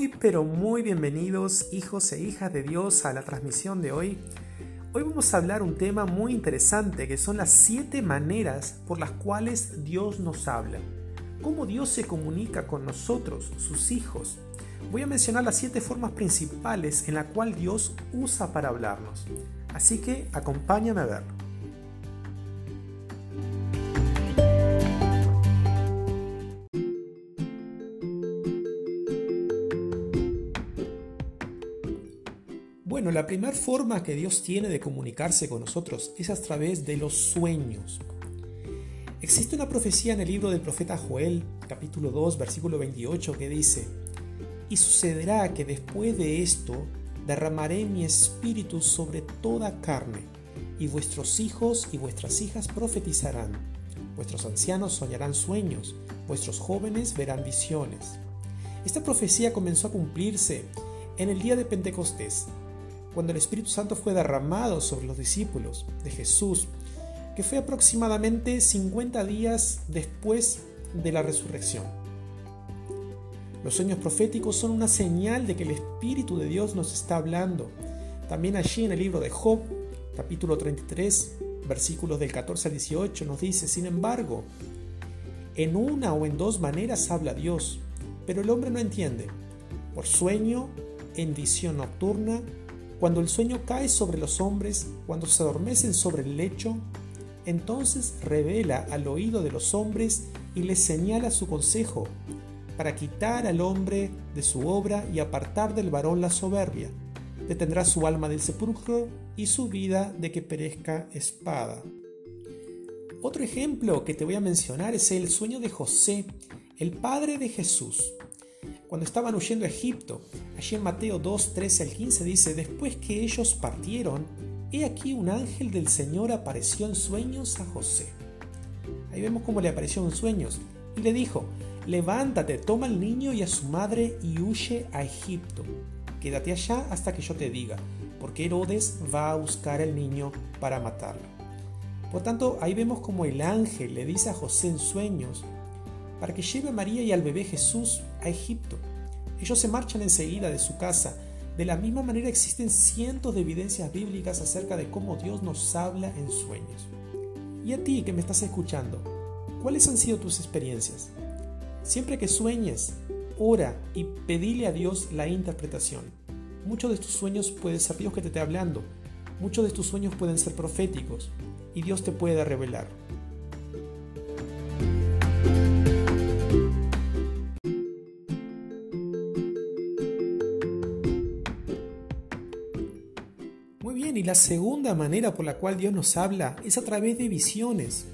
Muy pero muy bienvenidos hijos e hijas de Dios a la transmisión de hoy. Hoy vamos a hablar un tema muy interesante que son las siete maneras por las cuales Dios nos habla. Cómo Dios se comunica con nosotros, sus hijos. Voy a mencionar las siete formas principales en las cuales Dios usa para hablarnos. Así que acompáñame a verlo. La primera forma que Dios tiene de comunicarse con nosotros es a través de los sueños. Existe una profecía en el libro del profeta Joel, capítulo 2, versículo 28, que dice, Y sucederá que después de esto derramaré mi espíritu sobre toda carne, y vuestros hijos y vuestras hijas profetizarán, vuestros ancianos soñarán sueños, vuestros jóvenes verán visiones. Esta profecía comenzó a cumplirse en el día de Pentecostés, cuando el Espíritu Santo fue derramado sobre los discípulos de Jesús, que fue aproximadamente 50 días después de la resurrección. Los sueños proféticos son una señal de que el Espíritu de Dios nos está hablando. También allí en el libro de Job, capítulo 33, versículos del 14 al 18, nos dice, sin embargo, en una o en dos maneras habla Dios, pero el hombre no entiende. Por sueño, en visión nocturna, cuando el sueño cae sobre los hombres, cuando se adormecen sobre el lecho, entonces revela al oído de los hombres y les señala su consejo, para quitar al hombre de su obra y apartar del varón la soberbia. Detendrá su alma del sepulcro y su vida de que perezca espada. Otro ejemplo que te voy a mencionar es el sueño de José, el padre de Jesús cuando estaban huyendo a Egipto. Allí en Mateo 2, 13 al 15 dice, después que ellos partieron, he aquí un ángel del Señor apareció en sueños a José. Ahí vemos cómo le apareció en sueños y le dijo, levántate, toma al niño y a su madre y huye a Egipto. Quédate allá hasta que yo te diga, porque Herodes va a buscar al niño para matarlo. Por tanto, ahí vemos como el ángel le dice a José en sueños, para que lleve a María y al bebé Jesús a Egipto. Ellos se marchan enseguida de su casa. De la misma manera existen cientos de evidencias bíblicas acerca de cómo Dios nos habla en sueños. Y a ti que me estás escuchando, ¿cuáles han sido tus experiencias? Siempre que sueñes, ora y pedile a Dios la interpretación. Muchos de tus sueños pueden ser Dios que te esté hablando. Muchos de tus sueños pueden ser proféticos y Dios te puede revelar. Y la segunda manera por la cual Dios nos habla es a través de visiones.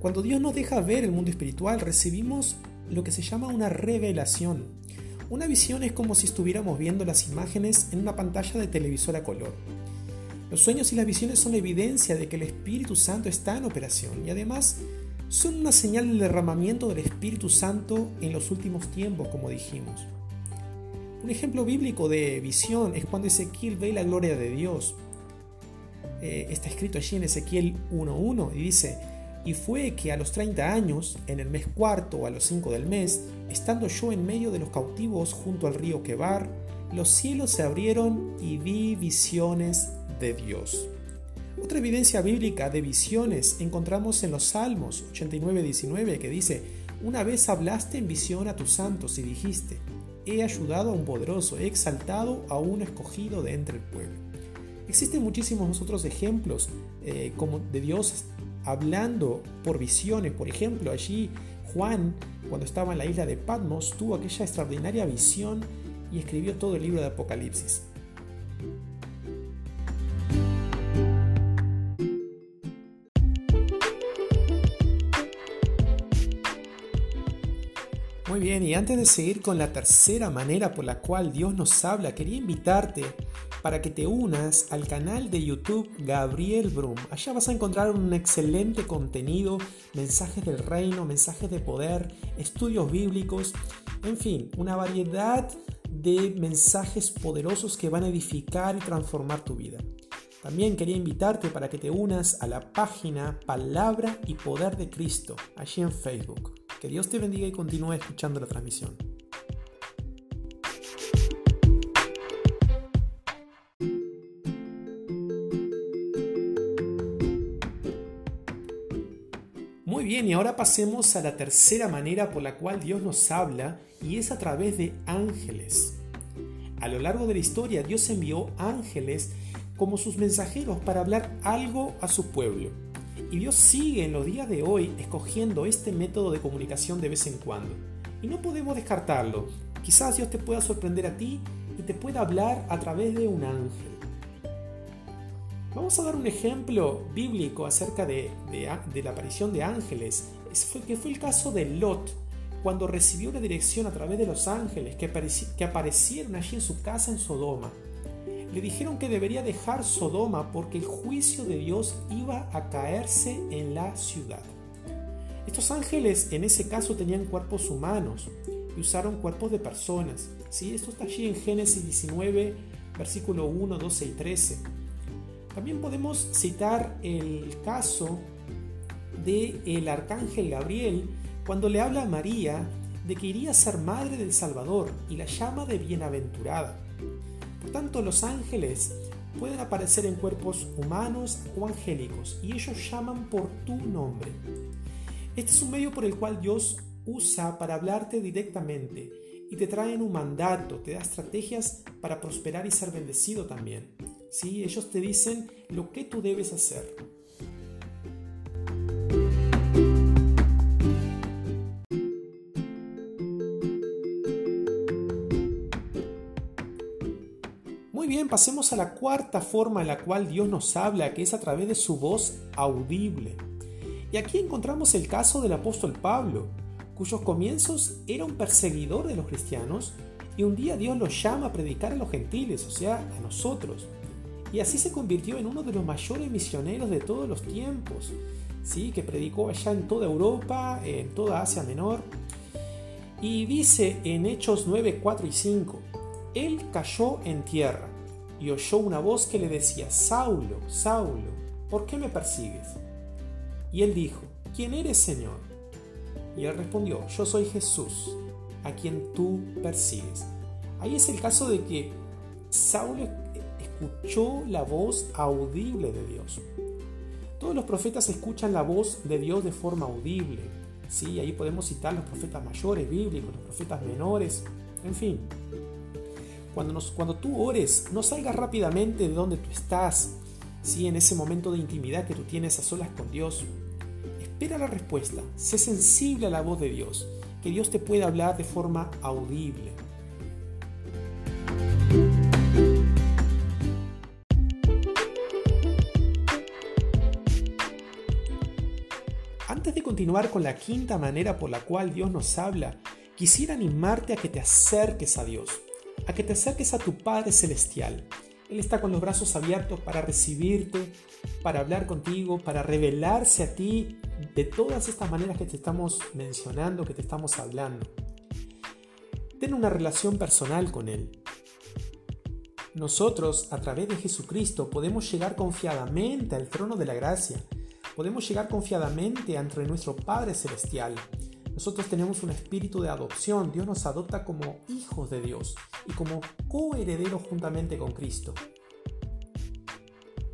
Cuando Dios nos deja ver el mundo espiritual, recibimos lo que se llama una revelación. Una visión es como si estuviéramos viendo las imágenes en una pantalla de televisor a color. Los sueños y las visiones son evidencia de que el Espíritu Santo está en operación y además son una señal del derramamiento del Espíritu Santo en los últimos tiempos, como dijimos. Un ejemplo bíblico de visión es cuando Ezequiel ve la gloria de Dios. Eh, está escrito allí en Ezequiel 1.1 y dice, y fue que a los 30 años, en el mes cuarto o a los 5 del mes, estando yo en medio de los cautivos junto al río Quebar, los cielos se abrieron y vi visiones de Dios. Otra evidencia bíblica de visiones encontramos en los Salmos 89.19 que dice, una vez hablaste en visión a tus santos y dijiste, he ayudado a un poderoso, he exaltado a un escogido de entre el pueblo. Existen muchísimos otros ejemplos eh, como de Dios hablando por visiones. Por ejemplo, allí Juan, cuando estaba en la isla de Patmos, tuvo aquella extraordinaria visión y escribió todo el libro de Apocalipsis. Muy bien, y antes de seguir con la tercera manera por la cual Dios nos habla, quería invitarte para que te unas al canal de YouTube Gabriel Brum. Allá vas a encontrar un excelente contenido, mensajes del reino, mensajes de poder, estudios bíblicos, en fin, una variedad de mensajes poderosos que van a edificar y transformar tu vida. También quería invitarte para que te unas a la página Palabra y Poder de Cristo, allí en Facebook. Que Dios te bendiga y continúe escuchando la transmisión. Muy bien, y ahora pasemos a la tercera manera por la cual Dios nos habla, y es a través de ángeles. A lo largo de la historia, Dios envió ángeles como sus mensajeros para hablar algo a su pueblo. Y Dios sigue en los días de hoy escogiendo este método de comunicación de vez en cuando. Y no podemos descartarlo. Quizás Dios te pueda sorprender a ti y te pueda hablar a través de un ángel. Vamos a dar un ejemplo bíblico acerca de, la aparición de ángeles, que fue el caso de Lot, cuando recibió una dirección a través de los ángeles que aparecieron allí en su casa en Sodoma. Le dijeron que debería dejar Sodoma porque el juicio de Dios iba a caerse en la ciudad. Estos ángeles en ese caso tenían cuerpos humanos y usaron cuerpos de personas. ¿sí? Esto está allí en Génesis 19, versículo 1, 12 y 13. También podemos citar el caso de el arcángel Gabriel cuando le habla a María de que iría a ser madre del Salvador y la llama de bienaventurada. Por tanto, los ángeles pueden aparecer en cuerpos humanos o angélicos y ellos llaman por tu nombre. Este es un medio por el cual Dios usa para hablarte directamente y te traen un mandato, te da estrategias para prosperar y ser bendecido también. ¿sí? Ellos te dicen lo que tú debes hacer. Pasemos a la cuarta forma en la cual Dios nos habla, que es a través de su voz audible. Y aquí encontramos el caso del apóstol Pablo, cuyos comienzos era un perseguidor de los cristianos, y un día Dios lo llama a predicar a los gentiles, o sea, a nosotros y así se convirtió en uno de los mayores misioneros de todos los tiempos, ¿sí? que predicó allá en toda Europa, en toda Asia Menor. Y dice en Hechos 9, 4 y 5, Él cayó en tierra y oyó una voz que le decía, Saulo, Saulo, ¿por qué me persigues? Y él dijo, ¿quién eres, Señor? Y él respondió, yo soy Jesús, a quien tú persigues. Ahí es el caso de que Saulo escuchó la voz audible de Dios. Todos los profetas escuchan la voz de Dios de forma audible. ¿sí? Ahí podemos citar los profetas mayores bíblicos, los profetas menores, en fin. Cuando, nos, cuando tú ores, no salgas rápidamente de donde tú estás, ¿sí? en ese momento de intimidad que tú tienes a solas con Dios. Espera la respuesta, sé sensible a la voz de Dios, que Dios te pueda hablar de forma audible. continuar con la quinta manera por la cual Dios nos habla, quisiera animarte a que te acerques a Dios, a que te acerques a tu Padre Celestial. Él está con los brazos abiertos para recibirte, para hablar contigo, para revelarse a ti de todas estas maneras que te estamos mencionando, que te estamos hablando. Ten una relación personal con Él. Nosotros, a través de Jesucristo, podemos llegar confiadamente al trono de la gracia podemos llegar confiadamente ante nuestro Padre Celestial. Nosotros tenemos un espíritu de adopción. Dios nos adopta como hijos de Dios y como coherederos juntamente con Cristo.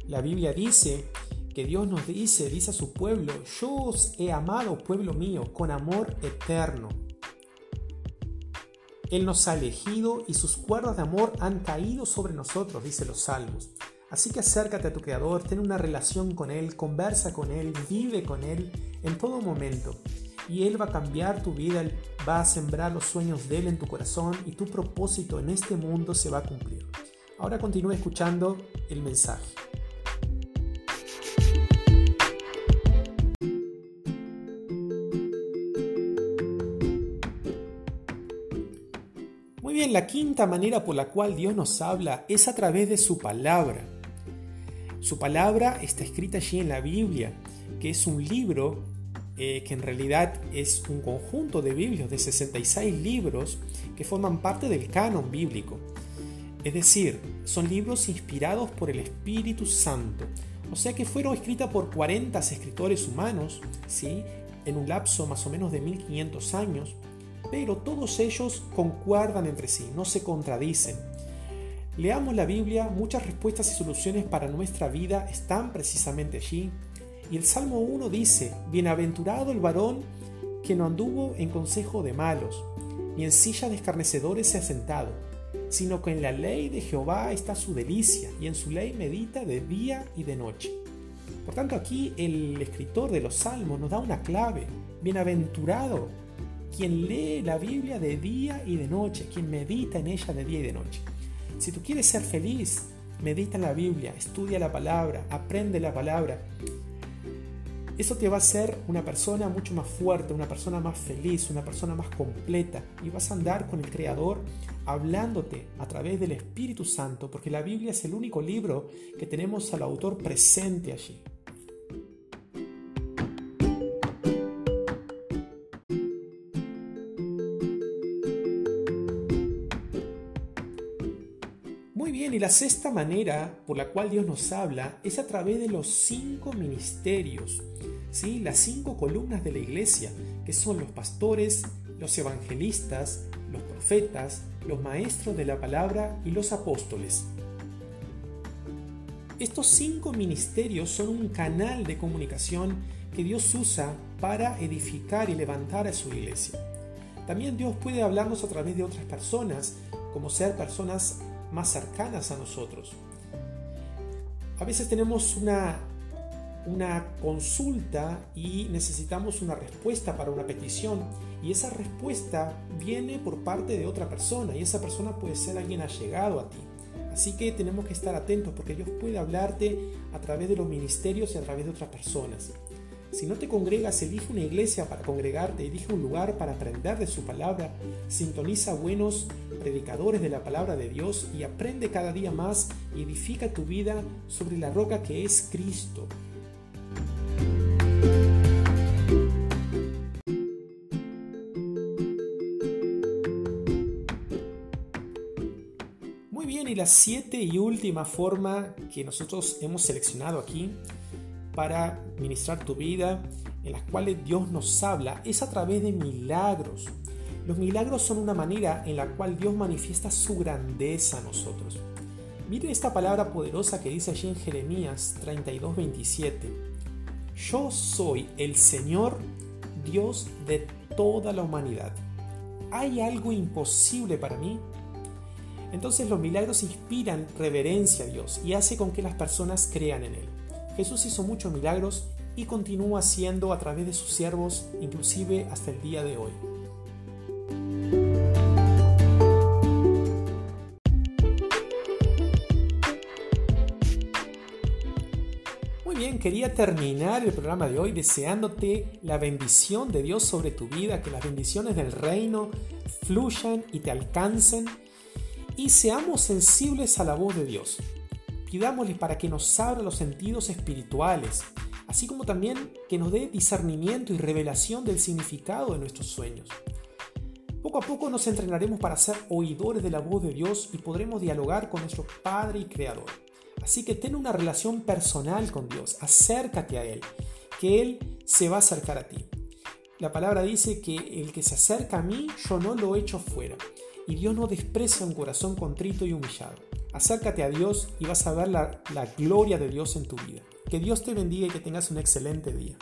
La Biblia dice que Dios nos dice, dice a su pueblo, yo os he amado, pueblo mío, con amor eterno. Él nos ha elegido y sus cuerdas de amor han caído sobre nosotros, dice los salmos. Así que acércate a tu Creador, ten una relación con Él, conversa con Él, vive con Él en todo momento. Y Él va a cambiar tu vida, va a sembrar los sueños de Él en tu corazón y tu propósito en este mundo se va a cumplir. Ahora continúa escuchando el mensaje. Muy bien, la quinta manera por la cual Dios nos habla es a través de su palabra. Su palabra está escrita allí en la Biblia, que es un libro eh, que en realidad es un conjunto de Biblias, de 66 libros que forman parte del canon bíblico. Es decir, son libros inspirados por el Espíritu Santo. O sea que fueron escritas por 40 escritores humanos, ¿sí? en un lapso más o menos de 1500 años, pero todos ellos concuerdan entre sí, no se contradicen. Leamos la Biblia, muchas respuestas y soluciones para nuestra vida están precisamente allí. Y el Salmo 1 dice, Bienaventurado el varón que no anduvo en consejo de malos, ni en silla de escarnecedores se ha sentado, sino que en la ley de Jehová está su delicia, y en su ley medita de día y de noche. Por tanto, aquí el escritor de los Salmos nos da una clave. Bienaventurado quien lee la Biblia de día y de noche, quien medita en ella de día y de noche. Si tú quieres ser feliz, medita en la Biblia, estudia la palabra, aprende la palabra. Eso te va a hacer una persona mucho más fuerte, una persona más feliz, una persona más completa. Y vas a andar con el Creador hablándote a través del Espíritu Santo, porque la Biblia es el único libro que tenemos al autor presente allí. Y la sexta manera por la cual Dios nos habla es a través de los cinco ministerios, ¿sí? las cinco columnas de la iglesia, que son los pastores, los evangelistas, los profetas, los maestros de la palabra y los apóstoles. Estos cinco ministerios son un canal de comunicación que Dios usa para edificar y levantar a su iglesia. También Dios puede hablarnos a través de otras personas, como ser personas más cercanas a nosotros. A veces tenemos una, una consulta y necesitamos una respuesta para una petición y esa respuesta viene por parte de otra persona y esa persona puede ser alguien allegado a ti. Así que tenemos que estar atentos porque Dios puede hablarte a través de los ministerios y a través de otras personas. Si no te congregas, elige una iglesia para congregarte, elige un lugar para aprender de su palabra, sintoniza buenos predicadores de la palabra de Dios y aprende cada día más y edifica tu vida sobre la roca que es Cristo. Muy bien, y la siete y última forma que nosotros hemos seleccionado aquí para ministrar tu vida, en las cuales Dios nos habla, es a través de milagros. Los milagros son una manera en la cual Dios manifiesta su grandeza a nosotros. Mire esta palabra poderosa que dice allí en Jeremías 32, 27. Yo soy el Señor, Dios de toda la humanidad. ¿Hay algo imposible para mí? Entonces los milagros inspiran reverencia a Dios y hace con que las personas crean en Él. Jesús hizo muchos milagros y continúa haciendo a través de sus siervos, inclusive hasta el día de hoy. Muy bien, quería terminar el programa de hoy deseándote la bendición de Dios sobre tu vida, que las bendiciones del reino fluyan y te alcancen y seamos sensibles a la voz de Dios. Pidámosle para que nos abra los sentidos espirituales, así como también que nos dé discernimiento y revelación del significado de nuestros sueños. Poco a poco nos entrenaremos para ser oidores de la voz de Dios y podremos dialogar con nuestro Padre y Creador. Así que ten una relación personal con Dios, acércate a Él, que Él se va a acercar a ti. La palabra dice que el que se acerca a mí, yo no lo echo fuera. Y Dios no desprecia un corazón contrito y humillado. Acércate a Dios y vas a ver la, la gloria de Dios en tu vida. Que Dios te bendiga y que tengas un excelente día.